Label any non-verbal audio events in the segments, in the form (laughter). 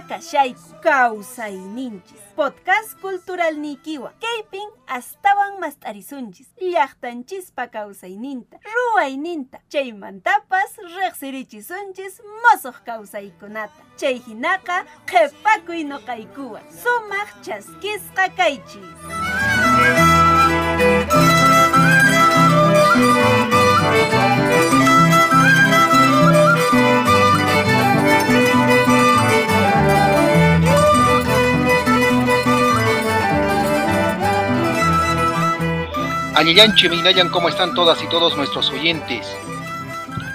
kashayku kawsayninchis podcast cultural nikiwa kaypin astawan mast'arisunchis llaqtanchispa kawsayninta ruwayninta chaymantapas riqsirichisunchis mosuq kawsaykunata chay hinaqa qhipakuy noqaykuwan sumaq chaskisqa kaychis Añillancho y Minayan, ¿cómo están todas y todos nuestros oyentes?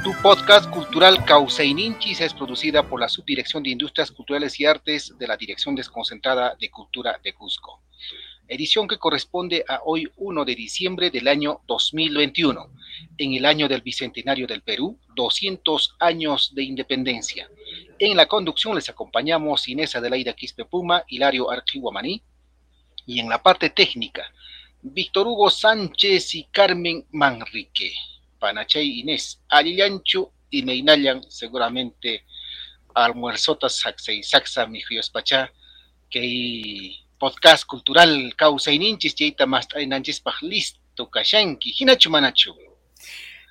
Tu podcast cultural Causaininchis es producida por la Subdirección de Industrias Culturales y Artes de la Dirección Desconcentrada de Cultura de Cusco. Edición que corresponde a hoy 1 de diciembre del año 2021, en el año del Bicentenario del Perú, 200 años de independencia. En la conducción les acompañamos Inés Adelaida Quispe Puma, Hilario Archihuamaní, y en la parte técnica, Víctor Hugo Sánchez y Carmen Manrique. Panachay Inés, Alillancho y Meinayan, seguramente almuerzotas saxa y saxa, mi pachá, que podcast cultural causa ininchis, chaita más trainanchis listo, kashanki, hinachu manachu.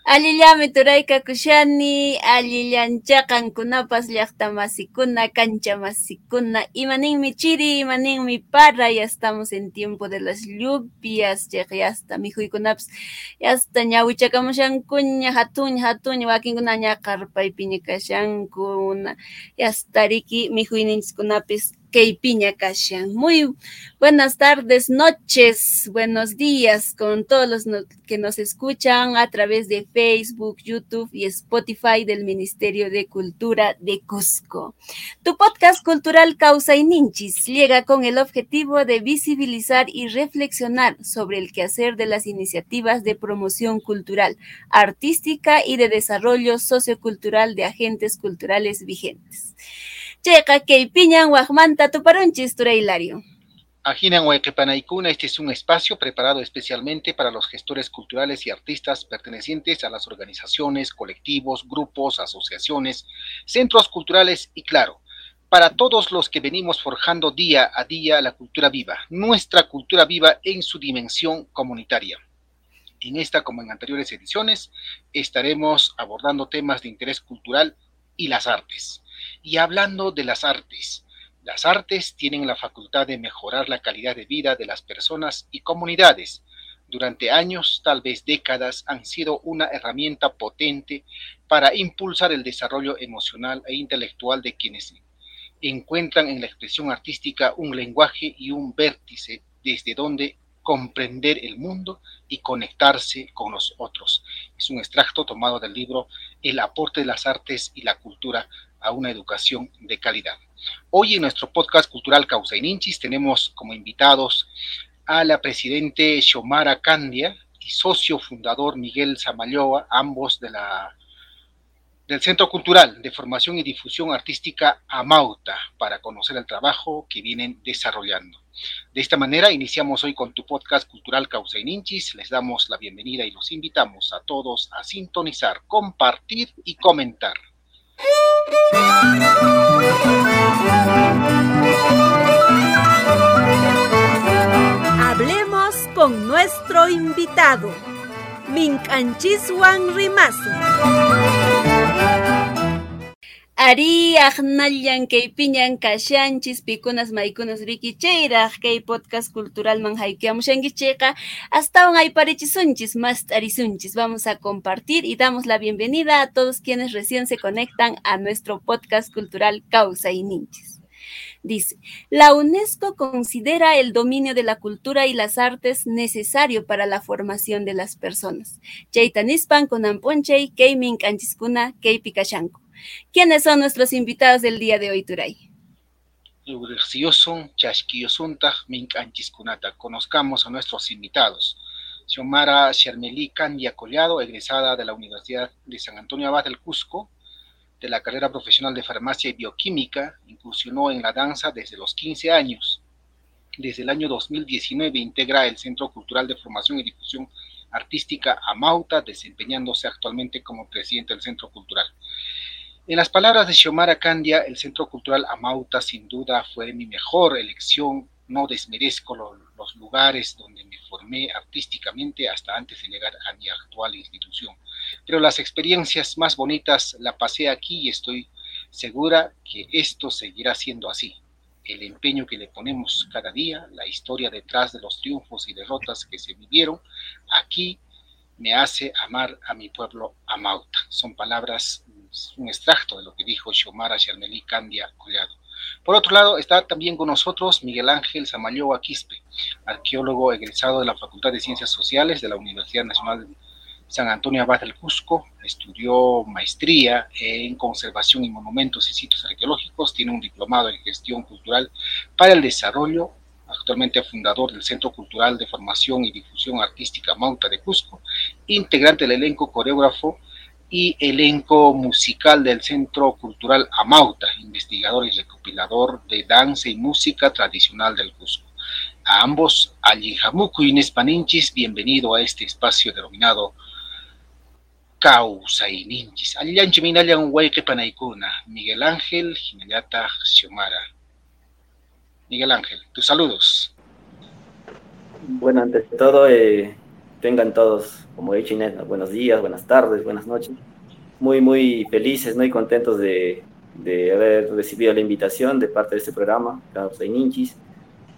Allillami turaykakushani, allillanchaqankunapas llaqta masikuna, cancha masikuna, imaninmi chiri, imaninmi para, ya estamos en tiempo de las lluvias, ya hasta mijuykunapas, hasta ñawichakamushankuña, hatuña, hatuña, wakinkuna ña qarpaypiña kashankuna, hasta riki mijuyninchikkunapis piña Kashan. Muy buenas tardes, noches, buenos días con todos los que nos escuchan a través de Facebook, YouTube y Spotify del Ministerio de Cultura de Cusco. Tu podcast cultural Causa y Ninchis llega con el objetivo de visibilizar y reflexionar sobre el quehacer de las iniciativas de promoción cultural, artística y de desarrollo sociocultural de agentes culturales vigentes. Checa piñan Wajmanta Tuparunchis Hilario. Ajinan Huequepanaicuna, este es un espacio preparado especialmente para los gestores culturales y artistas pertenecientes a las organizaciones, colectivos, grupos, asociaciones, centros culturales y claro, para todos los que venimos forjando día a día la cultura viva, nuestra cultura viva en su dimensión comunitaria. En esta, como en anteriores ediciones, estaremos abordando temas de interés cultural y las artes. Y hablando de las artes, las artes tienen la facultad de mejorar la calidad de vida de las personas y comunidades. Durante años, tal vez décadas, han sido una herramienta potente para impulsar el desarrollo emocional e intelectual de quienes encuentran en la expresión artística un lenguaje y un vértice desde donde comprender el mundo y conectarse con los otros. Es un extracto tomado del libro El aporte de las artes y la cultura a una educación de calidad. Hoy en nuestro podcast cultural Causa y Ninchis tenemos como invitados a la presidente Xiomara Candia y socio fundador Miguel Zamalloa, ambos de la del Centro Cultural de Formación y Difusión Artística Amauta, para conocer el trabajo que vienen desarrollando. De esta manera, iniciamos hoy con tu podcast cultural Causa y Ninchis. Les damos la bienvenida y los invitamos a todos a sintonizar, compartir y comentar. Hablemos con nuestro invitado, Minchanchis Rimasu. Ari ahnallan kay piñan kashanchis pikunas maykunas rikichayraq kay podcast cultural man haykiamushankichayqa astawan ayparichisunchis más tarisunchis. Vamos a compartir y damos la bienvenida a todos quienes recién se conectan a nuestro podcast cultural Causa y Ninchis. Dice, la UNESCO considera el dominio de la cultura y las artes necesario para la formación de las personas. Chaitanispan con Amponchay, Keiming Anchiskuna, Kei Pikashanko. ¿Quiénes son nuestros invitados del día de hoy, Turay? Conozcamos a nuestros invitados. Xiomara Shermelí Candia Collado, egresada de la Universidad de San Antonio Abad del Cusco, de la carrera profesional de farmacia y bioquímica, incursionó en la danza desde los 15 años. Desde el año 2019 integra el Centro Cultural de Formación y Difusión Artística Amauta, desempeñándose actualmente como presidente del Centro Cultural. En las palabras de Xiomara Candia, el Centro Cultural Amauta sin duda fue mi mejor elección. No desmerezco los lugares donde me formé artísticamente hasta antes de llegar a mi actual institución. Pero las experiencias más bonitas la pasé aquí y estoy segura que esto seguirá siendo así. El empeño que le ponemos cada día, la historia detrás de los triunfos y derrotas que se vivieron, aquí me hace amar a mi pueblo Amauta. Son palabras, un extracto de lo que dijo Xiomara Charmelí Candia Collado. Por otro lado, está también con nosotros Miguel Ángel Samayoa Quispe, arqueólogo egresado de la Facultad de Ciencias Sociales de la Universidad Nacional de San Antonio Abad del Cusco, estudió maestría en conservación y monumentos y sitios arqueológicos, tiene un diplomado en gestión cultural para el desarrollo. Actualmente fundador del Centro Cultural de Formación y Difusión Artística Mauta de Cusco, integrante del elenco coreógrafo y elenco musical del Centro Cultural Amauta, investigador y recopilador de danza y música tradicional del Cusco. A ambos, Jamuku y Nespaninchis, bienvenido a este espacio denominado Causa y Ninchis. Miguel Ángel Jimenata Xiomara. Miguel Ángel, tus saludos. Bueno, antes de todo, eh, tengan todos, como he dicho Inés, buenos días, buenas tardes, buenas noches. Muy, muy felices ¿no? y contentos de, de haber recibido la invitación de parte de este programa, y Ninchis.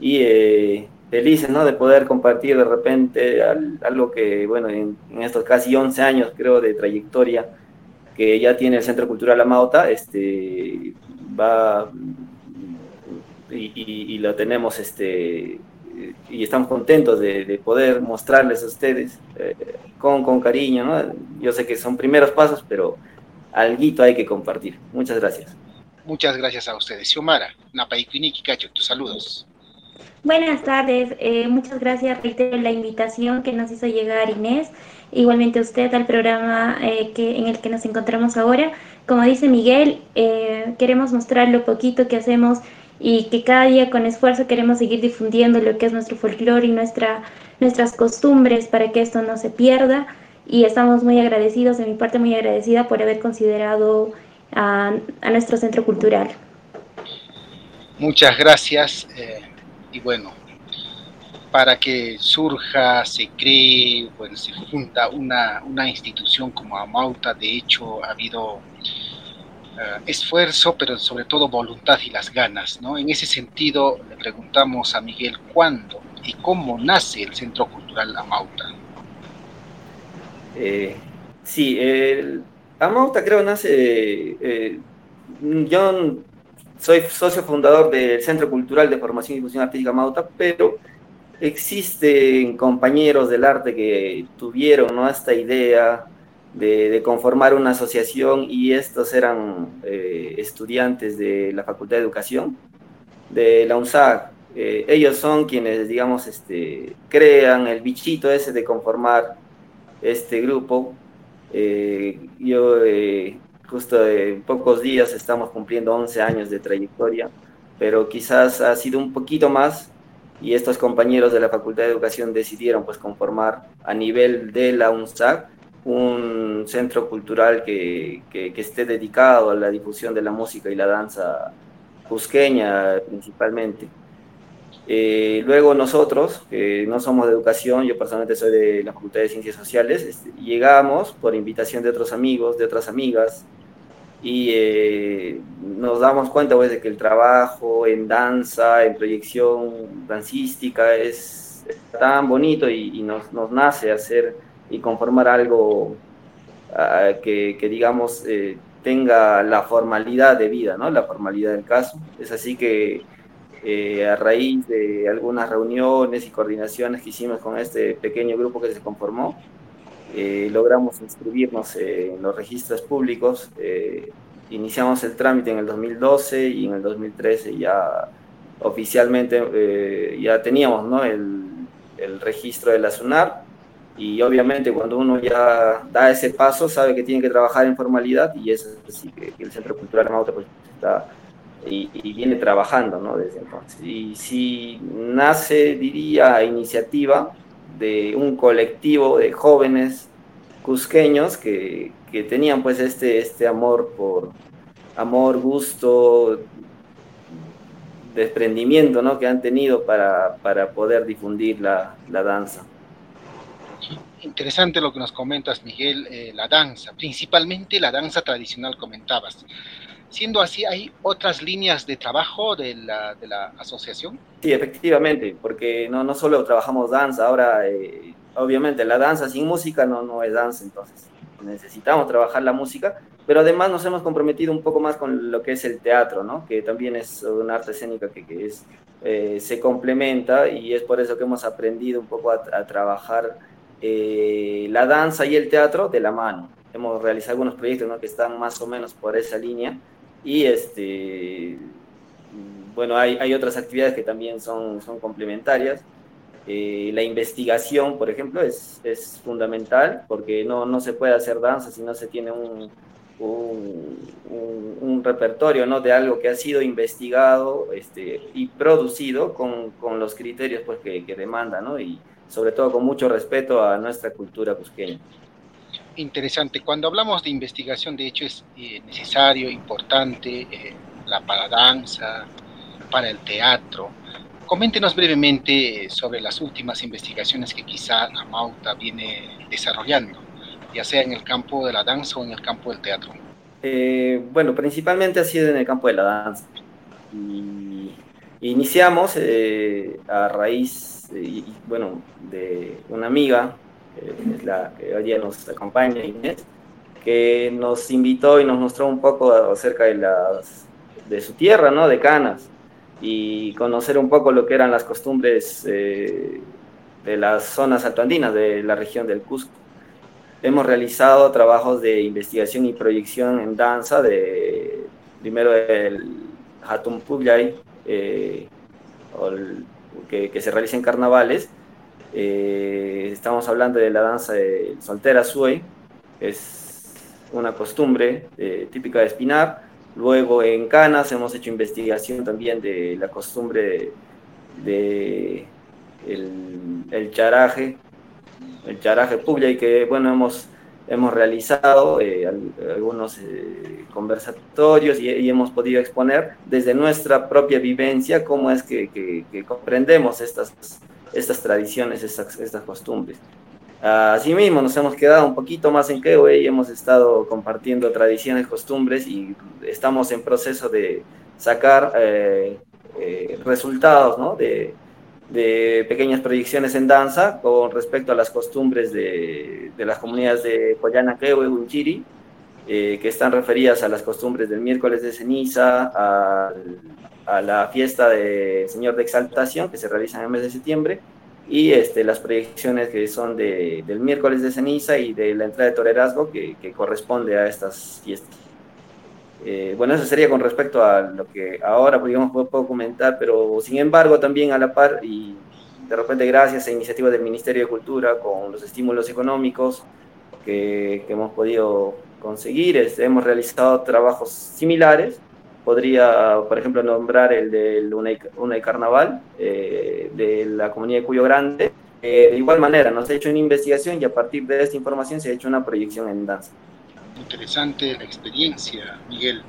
Y eh, felices ¿no? de poder compartir de repente algo que, bueno, en, estos casi 11 años, creo, de trayectoria que ya tiene el Centro Cultural Amauta, este, va y, lo tenemos este y estamos contentos de, poder mostrarles a ustedes eh, con, con cariño, ¿no? Yo sé que son primeros pasos, pero algo hay que compartir. Muchas gracias. Muchas gracias a ustedes. Xiomara, Napaiquiniqui Cacho, tus saludos. Buenas tardes, eh, muchas gracias, reitero la invitación que nos hizo llegar Inés, igualmente usted al programa eh, que, en el que nos encontramos ahora. Como dice Miguel, queremos mostrar lo poquito que hacemos y que cada día con esfuerzo queremos seguir difundiendo lo que es nuestro folclore y nuestra, nuestras costumbres para que esto no se pierda. Y estamos muy agradecidos, de mi parte muy agradecida por haber considerado a, nuestro centro cultural. Muchas gracias. Eh, y bueno, para que surja, se cree, bueno, se funda una, una institución como Amauta, de hecho ha habido eh, esfuerzo, pero sobre todo voluntad y las ganas. ¿no? En ese sentido, le preguntamos a Miguel cuándo y cómo nace el Centro Cultural Amauta. Eh, sí, el Amauta creo nace, eh, yo soy socio fundador del Centro Cultural de Formación y Difusión Artística Amauta, pero existen compañeros del arte que tuvieron ¿no? esta idea de, conformar una asociación y estos eran eh, estudiantes de la Facultad de Educación de la UNSAC. Eh, ellos son quienes, digamos, este, crean el bichito ese de conformar este grupo. Eh, yo justo en pocos días estamos cumpliendo 11 años de trayectoria, pero quizás ha sido un poquito más y estos compañeros de la Facultad de Educación decidieron pues conformar a nivel de la UNSAC un centro cultural que, que, esté dedicado a la difusión de la música y la danza cusqueña principalmente. Eh, luego nosotros, que no somos de educación, yo personalmente soy de la Facultad de Ciencias Sociales, este, llegamos por invitación de otros amigos, de otras amigas, y eh, nos damos cuenta pues, de que el trabajo en danza, en proyección dancística es tan bonito y, y nos, nos nace hacer y conformar algo ah, que, digamos, eh, tenga la formalidad de vida, ¿no? La formalidad del caso. Es así que eh, a raíz de algunas reuniones y coordinaciones que hicimos con este pequeño grupo que se conformó, eh, logramos inscribirnos en los registros públicos. iniciamos el trámite en el 2012 y en el 2013 ya oficialmente ya teníamos ¿no? el, el registro de la SUNAR y obviamente cuando uno ya da ese paso sabe que tiene que trabajar en formalidad y es así que, el Centro Cultural Mauta pues está y, viene trabajando ¿no? desde entonces. Y si nace, diría, iniciativa de un colectivo de jóvenes cusqueños que, que, tenían pues este, este amor por, amor, gusto, desprendimiento ¿no? que han tenido para, para poder difundir la, la, danza. Interesante lo que nos comentas, Miguel, eh, la danza, principalmente la danza tradicional comentabas. Siendo así, ¿hay otras líneas de trabajo de la, de la asociación? Sí, efectivamente, porque no, no solo trabajamos danza, ahora eh, obviamente la danza sin música no, no es danza, entonces necesitamos trabajar la música, pero además nos hemos comprometido un poco más con lo que es el teatro, ¿no? que también es una arte escénica que, que es, eh, se complementa y es por eso que hemos aprendido un poco a, trabajar eh, la danza y el teatro de la mano. Hemos realizado algunos proyectos ¿no? que están más o menos por esa línea y este, bueno, hay, otras actividades que también son, son complementarias. Eh, la investigación, por ejemplo, es, es fundamental porque no, no, se puede hacer danza si no se tiene un, un, un, repertorio ¿no? de algo que ha sido investigado este, y producido con, con los criterios pues, que, que demanda ¿no? y sobre todo con mucho respeto a nuestra cultura cusqueña. Interesante. Cuando hablamos de investigación, de hecho, es eh, necesario, importante, eh, la para danza, para el teatro Coméntenos brevemente sobre las últimas investigaciones que quizá Amauta viene desarrollando, ya sea en el campo de la danza o en el campo del teatro. Eh, bueno, principalmente ha sido en el campo de la danza. iniciamos eh, a raíz, bueno, de una amiga, es la que hoy día nos acompaña, Inés, que nos invitó y nos mostró un poco acerca de, las, de su tierra, ¿no? De Canas y conocer un poco lo que eran las costumbres eh, de las zonas altoandinas de la región del Cusco. Hemos realizado trabajos de investigación y proyección en danza, de, primero el Hatun Publay, eh, que, que, se realiza en carnavales. Eh, estamos hablando de la danza de soltera Sui, es una costumbre típica de Espinar Luego en Canas hemos hecho investigación también de la costumbre de, el, charaje, el charaje público y que bueno hemos, hemos realizado eh, algunos eh, conversatorios y, hemos podido exponer desde nuestra propia vivencia cómo es que, comprendemos estas, estas tradiciones, estas, estas costumbres. Asimismo, nos hemos quedado un poquito más en Kewe y hemos estado compartiendo tradiciones, costumbres y estamos en proceso de sacar eh, eh, resultados ¿no? de, de, pequeñas proyecciones en danza con respecto a las costumbres de, de las comunidades de Coyana, Kewe, Unchiri, eh, que están referidas a las costumbres del miércoles de ceniza, a, a la fiesta del Señor de Exaltación que se realiza en el mes de septiembre y este, las proyecciones que son de, del miércoles de ceniza y de la entrada de torerazgo que, que corresponde a estas fiestas. Eh, bueno, eso sería con respecto a lo que ahora, digamos, puedo, comentar, pero sin embargo también a la par y de repente gracias a iniciativas del Ministerio de Cultura con los estímulos económicos que, que hemos podido conseguir, este, hemos realizado trabajos similares Podría, por ejemplo, nombrar el del Una Carnaval eh, de la comunidad de Cuyo Grande. Eh, de igual manera, nos ha hecho una investigación y a partir de esta información se ha hecho una proyección en danza. Interesante la experiencia, Miguel.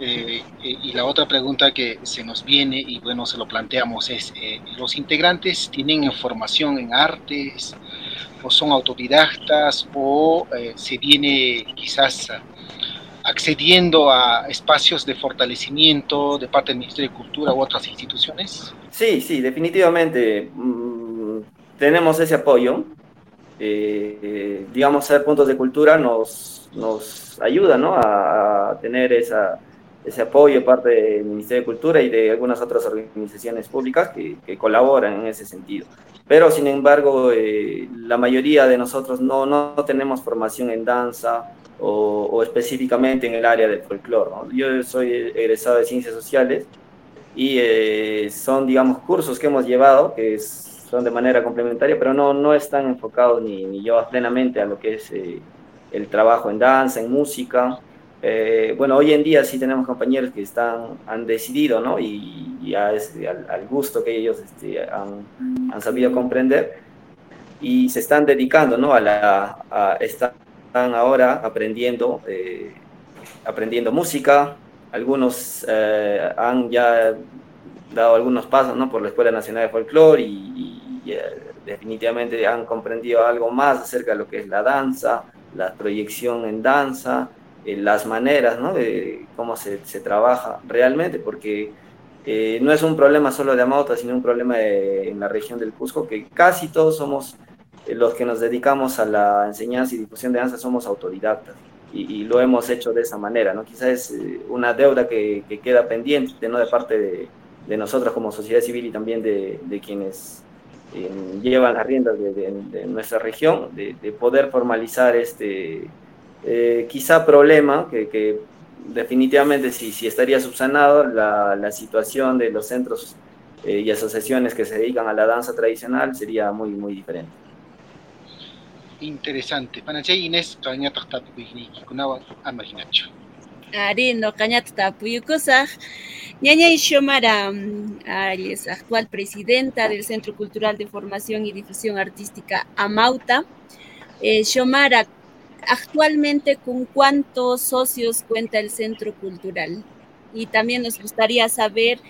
Eh, y la otra pregunta que se nos viene, y bueno, se lo planteamos, es, ¿los integrantes tienen formación en artes o son autodidactas o se viene quizás accediendo a espacios de fortalecimiento de parte del Ministerio de Cultura u otras instituciones? Sí, sí, definitivamente mm, tenemos ese apoyo. Eh, digamos, ser puntos de cultura nos, nos ayuda ¿no? a, tener esa, ese apoyo parte del Ministerio de Cultura y de algunas otras organizaciones públicas que, que colaboran en ese sentido. Pero, sin embargo, eh, la mayoría de nosotros no, no tenemos formación en danza, o, específicamente en el área del folclore. Yo soy egresado de Ciencias Sociales y eh, son, digamos, cursos que hemos llevado que son de manera complementaria, pero no, no están enfocados ni, ni llevados plenamente a lo que es eh, el trabajo en danza, en música. Eh, bueno, hoy en día sí tenemos compañeros que están, han decidido, ¿no? Y ya es al, gusto que ellos este, han, han, sabido comprender y se están dedicando, ¿no? A, la, a están ahora aprendiendo, eh, aprendiendo música, algunos han ya dado algunos pasos ¿no? por la Escuela Nacional de Folclore y, definitivamente han comprendido algo más acerca de lo que es la danza, la proyección en danza, las maneras ¿no? de cómo se, se trabaja realmente, porque eh, no es un problema solo de Amauta, sino un problema en la región del Cusco, que casi todos somos eh, los que nos dedicamos a la enseñanza y difusión de danza, somos autodidactas. Y, lo hemos hecho de esa manera, ¿no? Quizás es eh, una deuda que, queda pendiente, ¿no? De parte de, de, nosotros como sociedad civil y también de, de quienes llevan las riendas de, nuestra región, de, poder formalizar este quizá problema que, que definitivamente si, si estaría subsanado la, la situación de los centros eh, y asociaciones que se dedican a la danza tradicional sería muy, muy diferente. Interesante. Panachay Inés, cañata tapuyikunawa amarinacho. Ari, no cañata tapuyukusaj. Ñañay Shomara es actual presidenta del Centro Cultural de Formación y Difusión Artística Amauta. Eh, actualmente con cuántos socios cuenta el Centro Cultural. Y también nos gustaría saber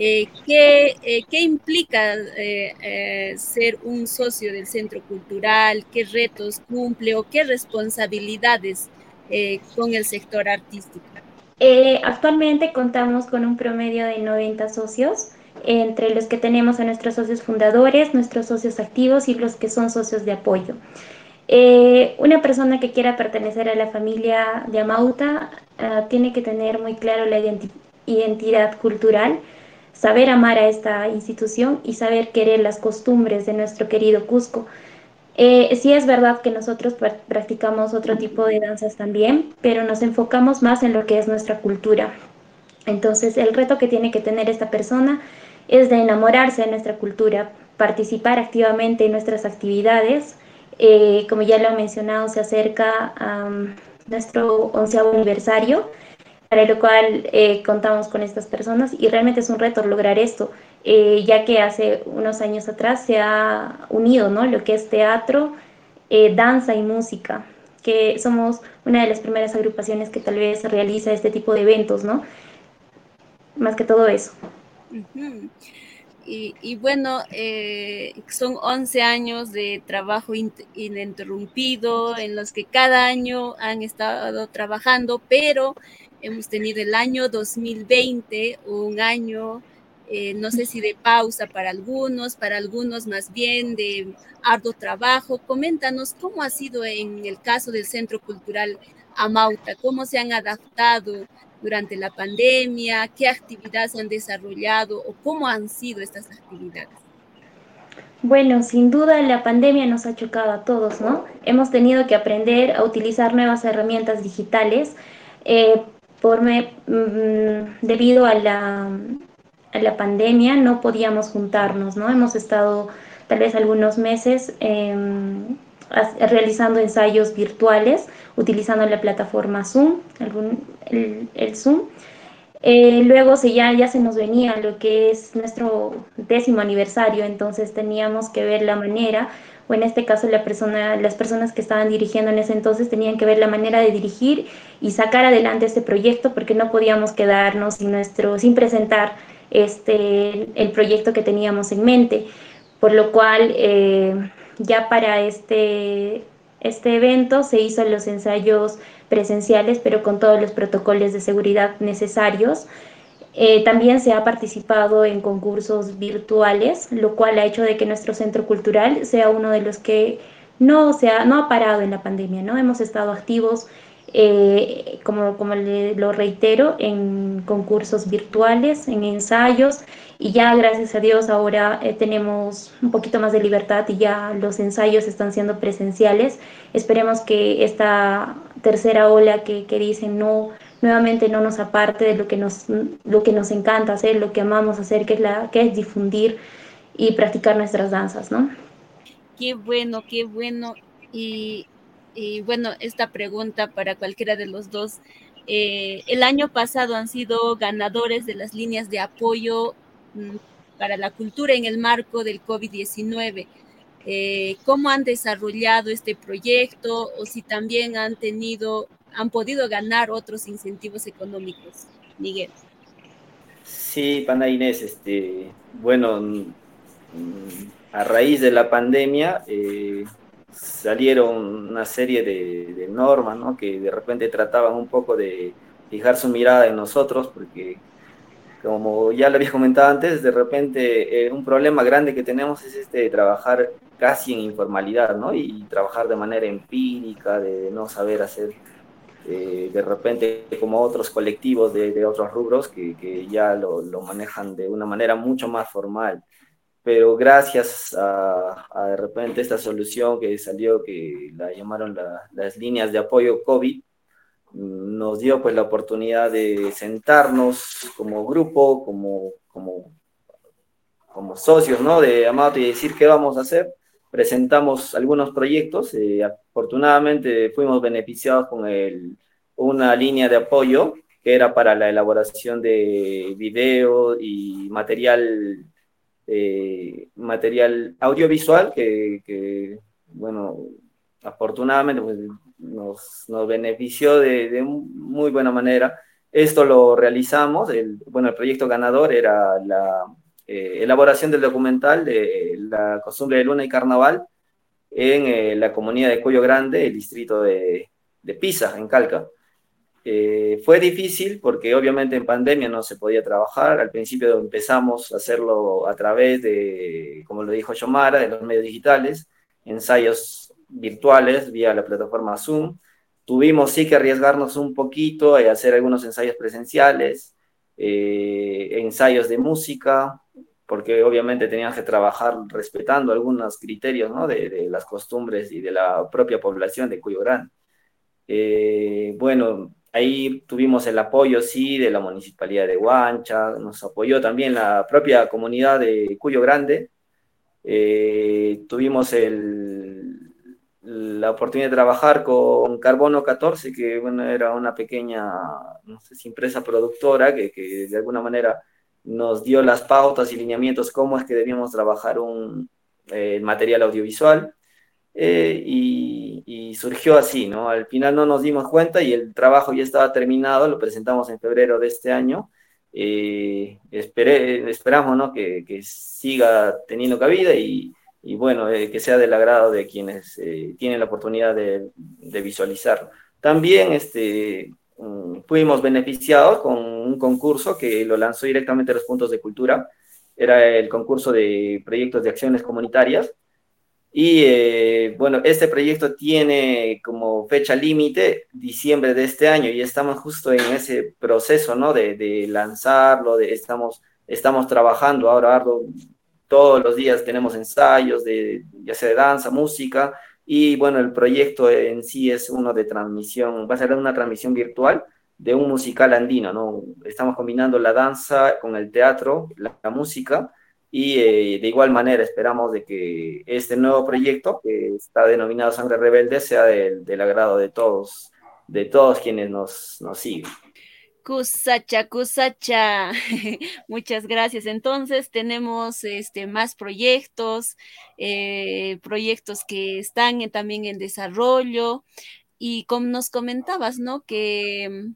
eh, qué, eh, qué, implica eh, ser un socio del Centro Cultural, qué retos cumple o qué responsabilidades con el sector artístico. actualmente contamos con un promedio de 90 socios, entre los que tenemos a nuestros socios fundadores, nuestros socios activos y los que son socios de apoyo. Eh, una persona que quiera pertenecer a la familia de Amauta ah, tiene que tener muy claro la identidad cultural, saber amar a esta institución y saber querer las costumbres de nuestro querido Cusco. Eh, sí es verdad que nosotros practicamos otro tipo de danzas también, pero nos enfocamos más en lo que es nuestra cultura. Entonces el reto que tiene que tener esta persona es de enamorarse de nuestra cultura, participar activamente en nuestras actividades, eh, como ya lo he mencionado, se acerca a nuestro onceavo aniversario, para lo cual eh, contamos con estas personas y realmente es un reto lograr esto, eh, ya que hace unos años atrás se ha unido ¿no? lo que es teatro, danza y música, que somos una de las primeras agrupaciones que tal vez realiza este tipo de eventos, ¿no? Más que todo eso. Y, bueno, eh, son 11 años de trabajo ininterrumpido en los que cada año han estado trabajando, pero hemos tenido el año 2020, un año, eh, no sé si de pausa para algunos, para algunos más bien de arduo trabajo. Coméntanos cómo ha sido en el caso del Centro Cultural Amauta, cómo se han adaptado durante la pandemia, qué actividades han desarrollado o cómo han sido estas actividades. Bueno, sin duda la pandemia nos ha chocado a todos, ¿no? Hemos tenido que aprender a utilizar nuevas herramientas digitales eh, por mm, debido a la, la pandemia no podíamos juntarnos, ¿no? Hemos estado tal vez algunos meses em, realizando ensayos virtuales utilizando la plataforma Zoom, el, Zoom. Eh, luego se ya, ya se nos venía lo que es nuestro décimo aniversario, entonces teníamos que ver la manera, o en este caso la persona, las personas que estaban dirigiendo en ese entonces tenían que ver la manera de dirigir y sacar adelante este proyecto porque no podíamos quedarnos sin, nuestro, sin presentar este, el proyecto que teníamos en mente, por lo cual eh, ya para este, este evento se hizo los ensayos presenciales, pero con todos los protocolos de seguridad necesarios. Eh, también se ha participado en concursos virtuales, lo cual ha hecho de que nuestro centro cultural sea uno de los que no, se ha, no ha parado en la pandemia, ¿no? Hemos estado activos eh, como, como lo reitero, en concursos virtuales, en ensayos, y ya gracias a Dios ahora eh, tenemos un poquito más de libertad y ya los ensayos están siendo presenciales. Esperemos que esta tercera ola que, que dicen no nuevamente no nos aparte de lo que nos, lo que nos encanta hacer, lo que amamos hacer, que es, la, que es difundir y practicar nuestras danzas, ¿no? Qué bueno, qué bueno. Y y bueno, esta pregunta para cualquiera de los dos. Eh, el año pasado han sido ganadores de las líneas de apoyo mm, para la cultura en el marco del COVID-19. Eh, ¿Cómo han desarrollado este proyecto o si también han tenido, han podido ganar otros incentivos económicos? Miguel. Sí, Pana Inés, este, bueno, mm, a raíz de la pandemia eh, salieron una serie de, normas, ¿no? Que de repente trataban un poco de fijar su mirada en nosotros, porque como ya lo había comentado antes, de repente eh, un problema grande que tenemos es este de trabajar casi en informalidad, ¿no? Y trabajar de manera empírica, de no saber hacer eh, de repente como otros colectivos de, otros rubros que, ya lo, manejan de una manera mucho más formal. Pero gracias a, a de repente esta solución que salió, que la llamaron las líneas de apoyo COVID, nos dio pues la oportunidad de sentarnos como grupo, como, como, como socios, ¿no? De Amato y decir qué vamos a hacer. Presentamos algunos proyectos, eh, afortunadamente fuimos beneficiados con el, una línea de apoyo que era para la elaboración de video y material, eh, material audiovisual que, bueno, afortunadamente pues, nos, nos benefició de, muy buena manera. Esto lo realizamos, el, bueno, el proyecto ganador era la eh, elaboración del documental de la costumbre de luna y carnaval en eh, la comunidad de Cuyo Grande, el distrito de Pisa, en Calca. Eh, fue difícil porque obviamente en pandemia no se podía trabajar. Al principio empezamos a hacerlo a través de, como lo dijo Yomara, de los medios digitales, ensayos virtuales vía la plataforma Zoom. Tuvimos sí que arriesgarnos un poquito y hacer algunos ensayos presenciales, eh, ensayos de música, porque obviamente teníamos que trabajar respetando algunos criterios ¿no? de, las costumbres y de la propia población de Cuyo Gran. Eh, bueno, ahí tuvimos el apoyo, sí, de la Municipalidad de Huancha, nos apoyó también la propia comunidad de Cuyo Grande, eh, tuvimos la oportunidad de trabajar con Carbono 14, que bueno, era una pequeña empresa productora que, que, de alguna manera nos dio las pautas y lineamientos cómo es que debíamos trabajar un eh, material audiovisual. Eh, y, surgió así, ¿no? Al final no nos dimos cuenta y el trabajo ya estaba terminado, lo presentamos en febrero de este año. Eh, esperé, esperamos, ¿no? Que, que siga teniendo cabida y, y bueno, eh, que sea del agrado de quienes eh, tienen la oportunidad de, de visualizarlo. También este, mm, fuimos beneficiados con un concurso que lo lanzó directamente los puntos de cultura, era el concurso de proyectos de acciones comunitarias. Y eh, bueno, este proyecto tiene como fecha límite diciembre de este año y estamos justo en ese proceso, ¿no? De, de lanzarlo, de, estamos, estamos trabajando ahora arduo todos los días tenemos ensayos de ya sea de danza, música y bueno, el proyecto en sí es uno de transmisión, va a ser una transmisión virtual de un musical andino, ¿no? Estamos combinando la danza con el teatro, la, música y eh, de igual manera esperamos de que este nuevo proyecto que está denominado Sangre Rebelde sea del, agrado de todos, de todos quienes nos, nos siguen. Cusacha, Cusacha. (laughs) Muchas gracias. Entonces tenemos este, más proyectos, eh, proyectos que están también en desarrollo. Y como nos comentabas, ¿no? Que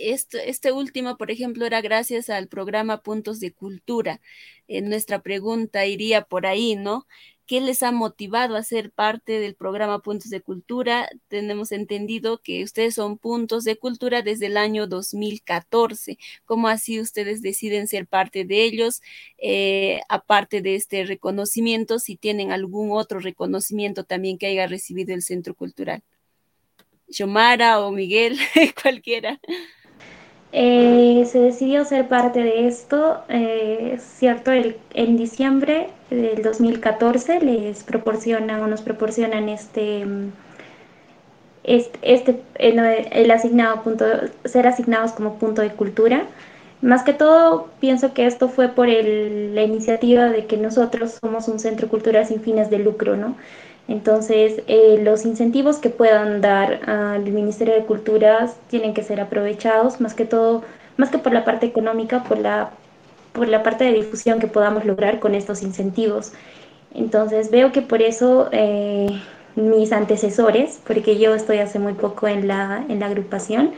este, último, por ejemplo, era gracias al programa Puntos de Cultura. En nuestra pregunta iría por ahí, ¿no? ¿Qué les ha motivado a ser parte del programa Puntos de Cultura? Tenemos entendido que ustedes son puntos de cultura desde el año 2014. ¿Cómo así ustedes deciden ser parte de ellos? Eh, aparte de este reconocimiento, si tienen algún otro reconocimiento también que haya recibido el Centro Cultural. Xomara o Miguel, (laughs) cualquiera. Eh, se decidió ser parte de esto, eh, cierto, el, en diciembre del 2014 les proporcionan o nos proporcionan este, este, este el, asignado punto, ser asignados como punto de cultura. Más que todo, pienso que esto fue por el, la iniciativa de que nosotros somos un centro cultural sin fines de lucro, ¿no? Entonces, eh, los incentivos que puedan dar al Ministerio de Cultura tienen que ser aprovechados, más que todo, más que por la parte económica, por la, por la parte de difusión que podamos lograr con estos incentivos. Entonces, veo que por eso eh, mis antecesores, porque yo estoy hace muy poco en la, en la agrupación,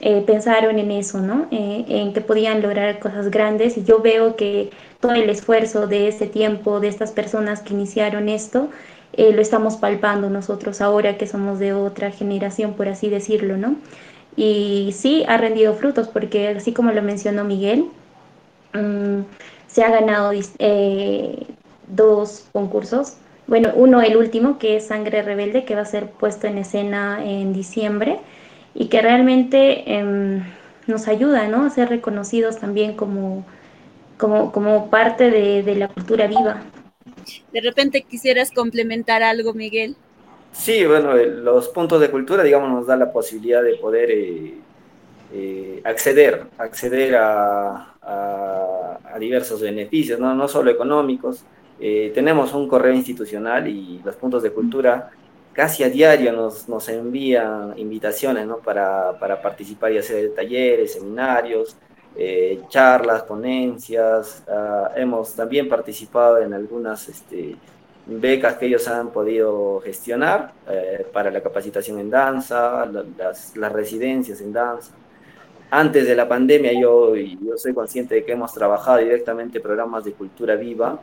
eh, pensaron en eso, ¿no? En que podían lograr cosas grandes y yo veo que todo el esfuerzo de ese tiempo, de estas personas que iniciaron esto, eh, lo estamos palpando nosotros ahora que somos de otra generación, por así decirlo, ¿no? Y sí, ha rendido frutos porque así como lo mencionó Miguel, mm, se ha ganado dos concursos. Bueno, uno el último, que es Sangre Rebelde, que va a ser puesto en escena en diciembre y que realmente em, nos ayuda ¿no? a ser reconocidos también como, como, parte de, la cultura viva. De repente quisieras complementar algo, Miguel. Sí, bueno, eh, los puntos de cultura, digamos, nos da la posibilidad de poder eh, eh, acceder, acceder a, diversos beneficios, ¿no? no solo económicos. tenemos un correo institucional y los puntos de cultura casi a diario nos, nos envían invitaciones ¿no? para, para, participar y hacer talleres, seminarios, eh, charlas, ponencias. Uh, hemos también participado en algunas este, becas que ellos han podido gestionar eh, para la capacitación en danza, las, las, residencias en danza. Antes de la pandemia yo, yo soy consciente de que hemos trabajado directamente programas de cultura viva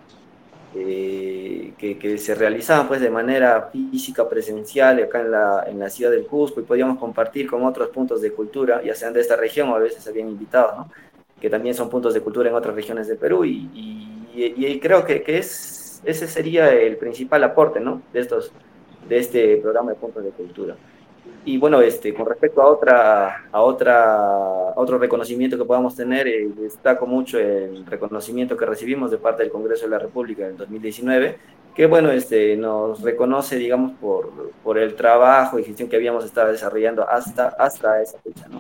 eh, que, se realizaban pues de manera física, presencial, acá en la, en la ciudad del Cusco, y podíamos compartir con otros puntos de cultura, ya sean de esta región o a veces habían invitados, ¿no? que también son puntos de cultura en otras regiones del Perú, y, y, y creo que, que, es, ese sería el principal aporte ¿no? de, estos, de este programa de puntos de cultura. Y bueno, este, con respecto a, otra, a, otra, otro reconocimiento que podamos tener, eh, destaco mucho el reconocimiento que recibimos de parte del Congreso de la República en 2019, que bueno, este, nos reconoce, digamos, por, por el trabajo y gestión que habíamos estado desarrollando hasta, hasta esa fecha, ¿no?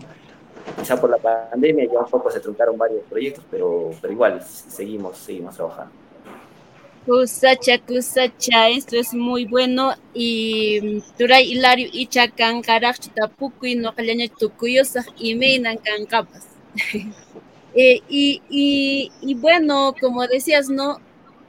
Quizá por la pandemia ya un poco se truncaron varios proyectos, pero, pero igual seguimos, seguimos trabajando. Kusacha, kusacha, esto es muy bueno. Y turay hilario ichakan karachita pukuy no tu tukuyosaj y meinan capas. (laughs) eh, y, y, y bueno, como decías, ¿no?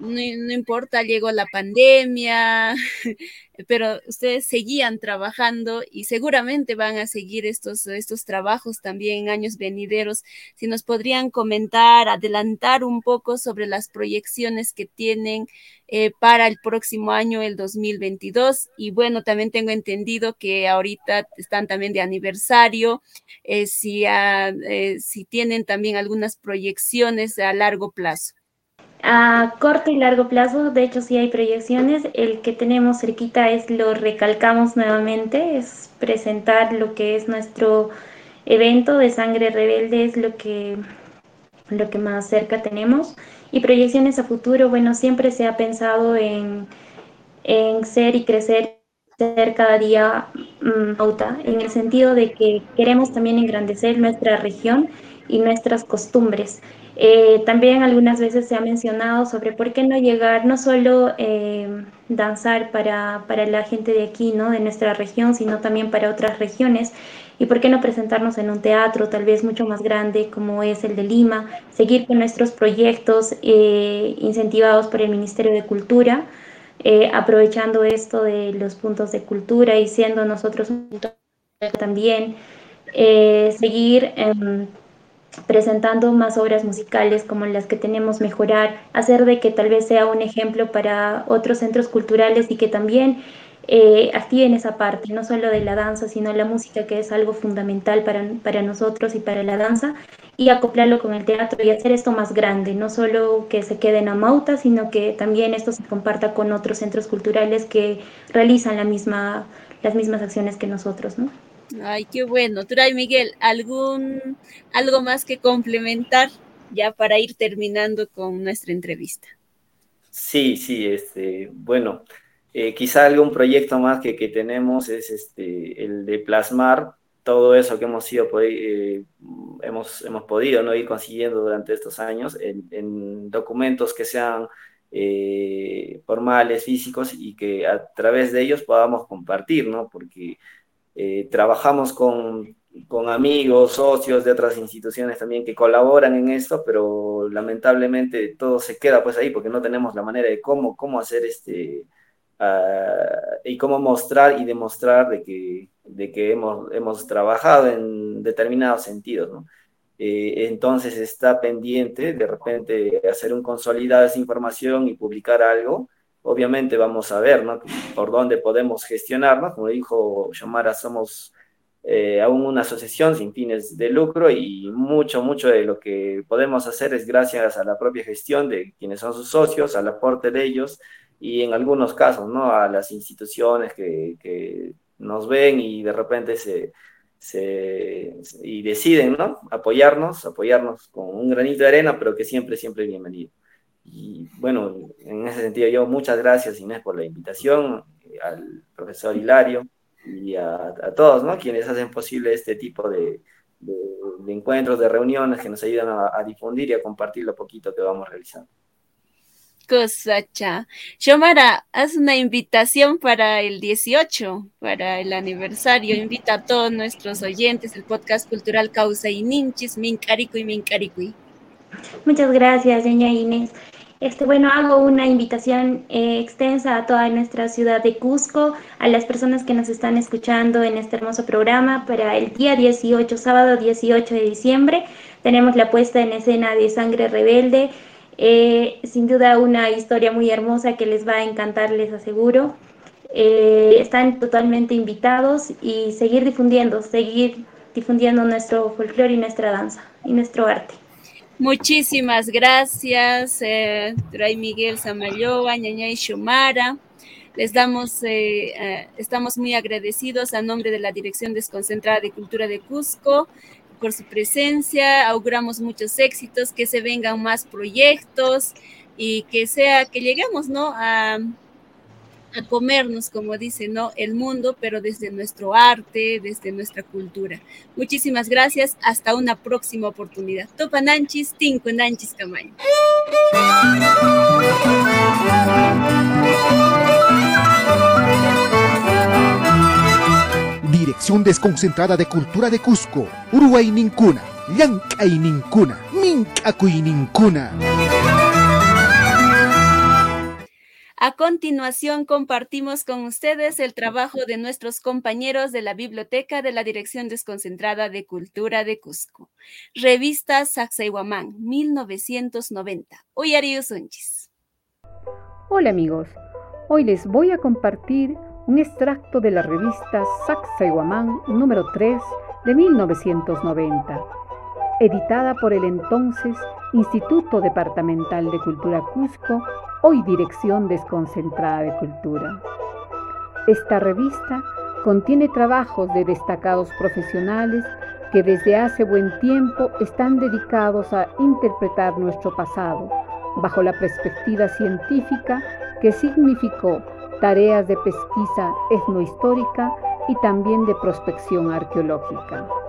No, importa, llegó la pandemia, (laughs) pero ustedes seguían trabajando y seguramente van a seguir estos, estos trabajos también en años venideros. Si nos podrían comentar, adelantar un poco sobre las proyecciones que tienen eh, para el próximo año, el 2022. Y bueno, también tengo entendido que ahorita están también de aniversario, eh, si, eh, si tienen también algunas proyecciones a largo plazo. A corto y largo plazo, de hecho, sí hay proyecciones. El que tenemos cerquita es lo recalcamos nuevamente, es presentar lo que es nuestro evento de sangre rebelde, es lo que, lo que más cerca tenemos. Y proyecciones a futuro, bueno, siempre se ha pensado en, en ser y crecer ser cada día pauta, mm, en el sentido de que queremos también engrandecer nuestra región y nuestras costumbres. Eh, también algunas veces se ha mencionado sobre por qué no llegar, no solo eh, danzar para, para, la gente de aquí, ¿no? de nuestra región, sino también para otras regiones. Y por qué no presentarnos en un teatro tal vez mucho más grande como es el de Lima, seguir con nuestros proyectos eh, incentivados por el Ministerio de Cultura, aprovechando esto de los puntos de cultura y siendo nosotros también, seguir em, presentando más obras musicales como las que tenemos mejorar, hacer de que tal vez sea un ejemplo para otros centros culturales y que también eh, activen esa parte, no solo de la danza, sino la música, que es algo fundamental para, para nosotros y para la danza, y acoplarlo con el teatro y hacer esto más grande, no solo que se quede en Amauta, sino que también esto se comparta con otros centros culturales que realizan la misma, las mismas acciones que nosotros, ¿no? Ay, qué bueno. Turay Miguel, ¿algún algo más que complementar ya para ir terminando con nuestra entrevista? Sí, sí, este, bueno, eh, quizá algún proyecto más que, que, tenemos es este, el de plasmar todo eso que hemos sido eh, hemos, hemos podido ¿no? ir consiguiendo durante estos años en, en documentos que sean eh, formales, físicos y que a través de ellos podamos compartir, ¿no? Porque eh, trabajamos con, amigos, socios de otras instituciones también que colaboran en esto, pero lamentablemente todo se queda pues ahí porque no tenemos la manera de cómo, cómo hacer este uh, y cómo mostrar y demostrar de que, de que hemos, hemos trabajado en determinados sentidos. Eh, entonces está pendiente de repente hacer un consolidado de esa información y publicar algo. Obviamente vamos a ver ¿no? por dónde podemos gestionar, como dijo Yomara, somos eh, aún una asociación sin fines de lucro y mucho, mucho de lo que podemos hacer es gracias a la propia gestión de quienes son sus socios, al aporte de ellos y en algunos casos ¿no? a las instituciones que, nos ven y de repente se, se, y deciden ¿no? apoyarnos, apoyarnos con un granito de arena, pero que siempre, siempre bienvenido. Y bueno, en ese sentido yo muchas gracias Inés por la invitación, al profesor Hilario y a, todos ¿no? quienes hacen posible este tipo de, de, encuentros, de reuniones que nos ayudan a, a difundir y a compartir lo poquito que vamos realizando. Cosacha. Shomara, haz una invitación para el 18, para el aniversario. Invita a todos nuestros oyentes del podcast cultural Causa y Ninchis, Mincarico y Mincaricui. Muchas gracias, doña Inés. Este, bueno, hago una invitación eh, extensa a toda nuestra ciudad de Cusco, a las personas que nos están escuchando en este hermoso programa para el día 18, sábado 18 de diciembre. Tenemos la puesta en escena de Sangre Rebelde, eh, sin duda una historia muy hermosa que les va a encantar, les aseguro. Eh, están totalmente invitados y seguir difundiendo, seguir difundiendo nuestro folclore y nuestra danza y nuestro arte. Muchísimas gracias, eh, Miguel Samayoa, Ñañay Shumara. Les damos, eh, estamos muy agradecidos a nombre de la Dirección Desconcentrada de Cultura de Cusco por su presencia, auguramos muchos éxitos, que se vengan más proyectos y que sea, que lleguemos, ¿no? A, a comernos, como dice, ¿no? El mundo, pero desde nuestro arte, desde nuestra cultura. Muchísimas gracias. Hasta una próxima oportunidad. Topananchis, Tinkunanchis, Camaño. Dirección Desconcentrada de Cultura de Cusco, Uruguay Nincuna, Llancay Nincuna, Mincacuy Nincuna. A continuación compartimos con ustedes el trabajo de nuestros compañeros de la Biblioteca de la Dirección Desconcentrada de Cultura de Cusco. Revista Sacsayhuamán, 1990. Uyarius Unchis. Hola amigos, hoy les voy a compartir un extracto de la revista Sacsayhuamán número 3 de 1990, editada por el entonces Instituto Departamental de Cultura Cusco, hoy Dirección Desconcentrada de Cultura. Esta revista contiene trabajos de destacados profesionales que desde hace buen tiempo están dedicados a interpretar nuestro pasado bajo la perspectiva científica que significó tareas de pesquisa etnohistórica y también de prospección arqueológica.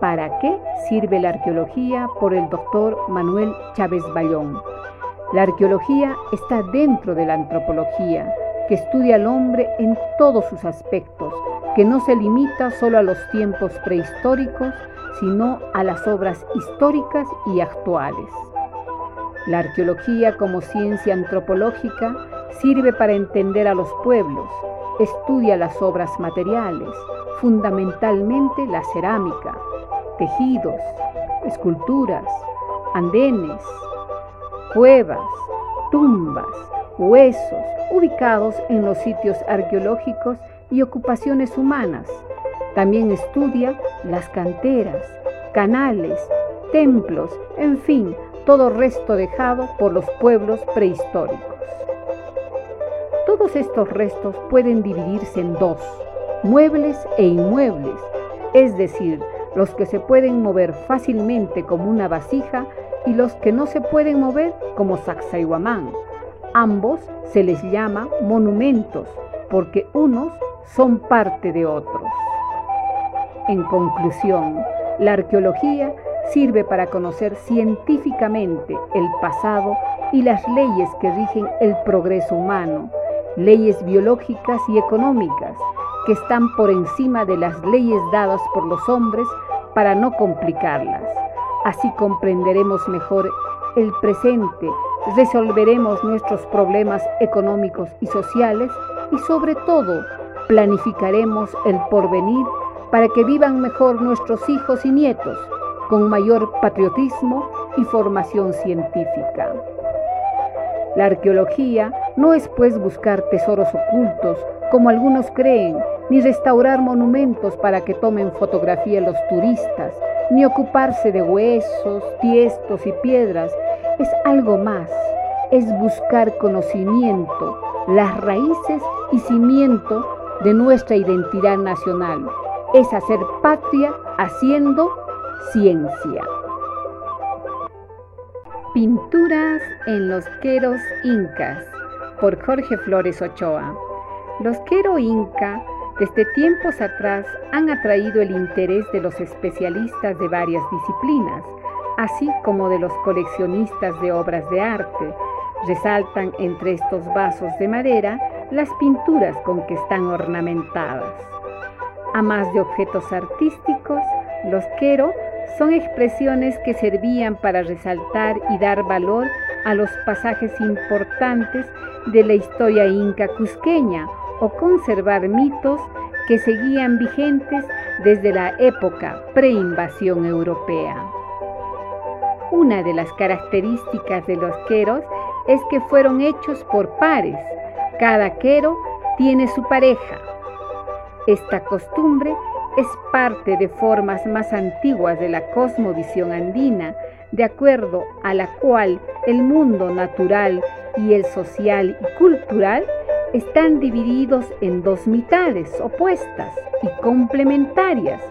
¿Para qué sirve la arqueología? Por el doctor Manuel Chávez Bayón. La arqueología está dentro de la antropología, que estudia al hombre en todos sus aspectos, que no se limita solo a los tiempos prehistóricos, sino a las obras históricas y actuales. La arqueología como ciencia antropológica sirve para entender a los pueblos, estudia las obras materiales, fundamentalmente la cerámica, tejidos, esculturas, andenes, cuevas, tumbas, huesos ubicados en los sitios arqueológicos y ocupaciones humanas. También estudia las canteras, canales, templos, en fin, todo resto dejado por los pueblos prehistóricos. Todos estos restos pueden dividirse en dos, muebles e inmuebles, es decir, los que se pueden mover fácilmente como una vasija y los que no se pueden mover como Sacsayhuamán. Ambos se les llama monumentos porque unos son parte de otros. En conclusión, la arqueología sirve para conocer científicamente el pasado y las leyes que rigen el progreso humano, leyes biológicas y económicas que están por encima de las leyes dadas por los hombres para no complicarlas. Así comprenderemos mejor el presente, resolveremos nuestros problemas económicos y sociales y sobre todo planificaremos el porvenir para que vivan mejor nuestros hijos y nietos, con mayor patriotismo y formación científica. La arqueología no es pues buscar tesoros ocultos, como algunos creen, ni restaurar monumentos para que tomen fotografía los turistas, ni ocuparse de huesos, tiestos y piedras. Es algo más, es buscar conocimiento, las raíces y cimiento de nuestra identidad nacional. Es hacer patria haciendo ciencia. Pinturas en los queros incas por Jorge Flores Ochoa. Los quero inca desde tiempos atrás han atraído el interés de los especialistas de varias disciplinas, así como de los coleccionistas de obras de arte. Resaltan entre estos vasos de madera las pinturas con que están ornamentadas. A más de objetos artísticos, los quero son expresiones que servían para resaltar y dar valor a los pasajes importantes de la historia inca cusqueña o conservar mitos que seguían vigentes desde la época preinvasión europea. Una de las características de los queros es que fueron hechos por pares. Cada quero tiene su pareja. Esta costumbre es parte de formas más antiguas de la cosmovisión andina, de acuerdo a la cual el mundo natural y el social y cultural están divididos en dos mitades opuestas y complementarias.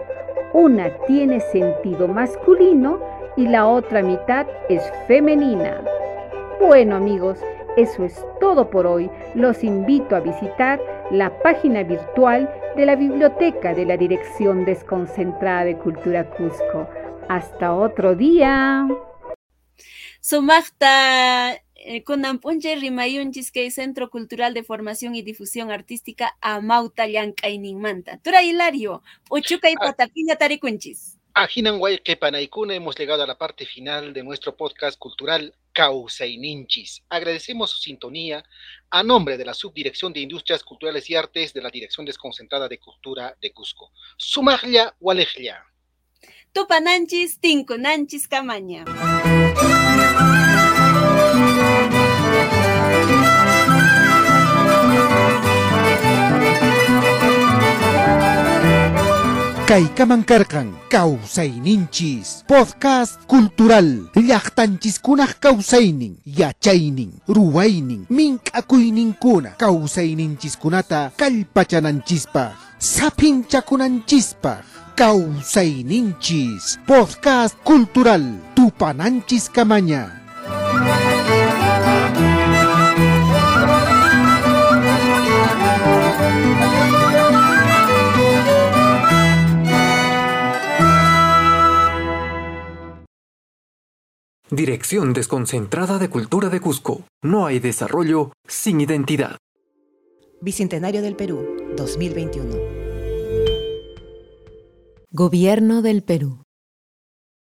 Una tiene sentido masculino y la otra mitad es femenina. Bueno amigos, eso es todo por hoy. Los invito a visitar la página virtual de la Biblioteca de la Dirección Desconcentrada de Cultura Cusco. Hasta otro día. Sumachta eh, kunampunche rimayunchis kay Centro Cultural de Formación y Difusión Artística Amauta Llank'ayninmanta. Tura Hilario, uchukay Ah. patapilla tarikunchis. Ajinan Panaikuna hemos llegado a la parte final de nuestro podcast cultural Causaininchis. Agradecemos su sintonía a nombre de la Subdirección de Industrias Culturales y Artes de la Dirección Desconcentrada de Cultura de Cusco. Sumaglia Walejlia. Tupananchis, tinkunanchis kamaña. Kaykaman karkan Kausaininchis Podcast Cultural Llaqtanchiskunaq kausaynin Yachaynin Ruwaynin Mink'akuyninkuna Kausayninchiskunata Kallpachananchispaq Sapinchakunanchispaq Kausayninchis Podcast Cultural Tupananchis Kamaña Dirección Desconcentrada de Cultura de Cusco. No hay desarrollo sin identidad. Bicentenario del Perú, 2021. Gobierno del Perú.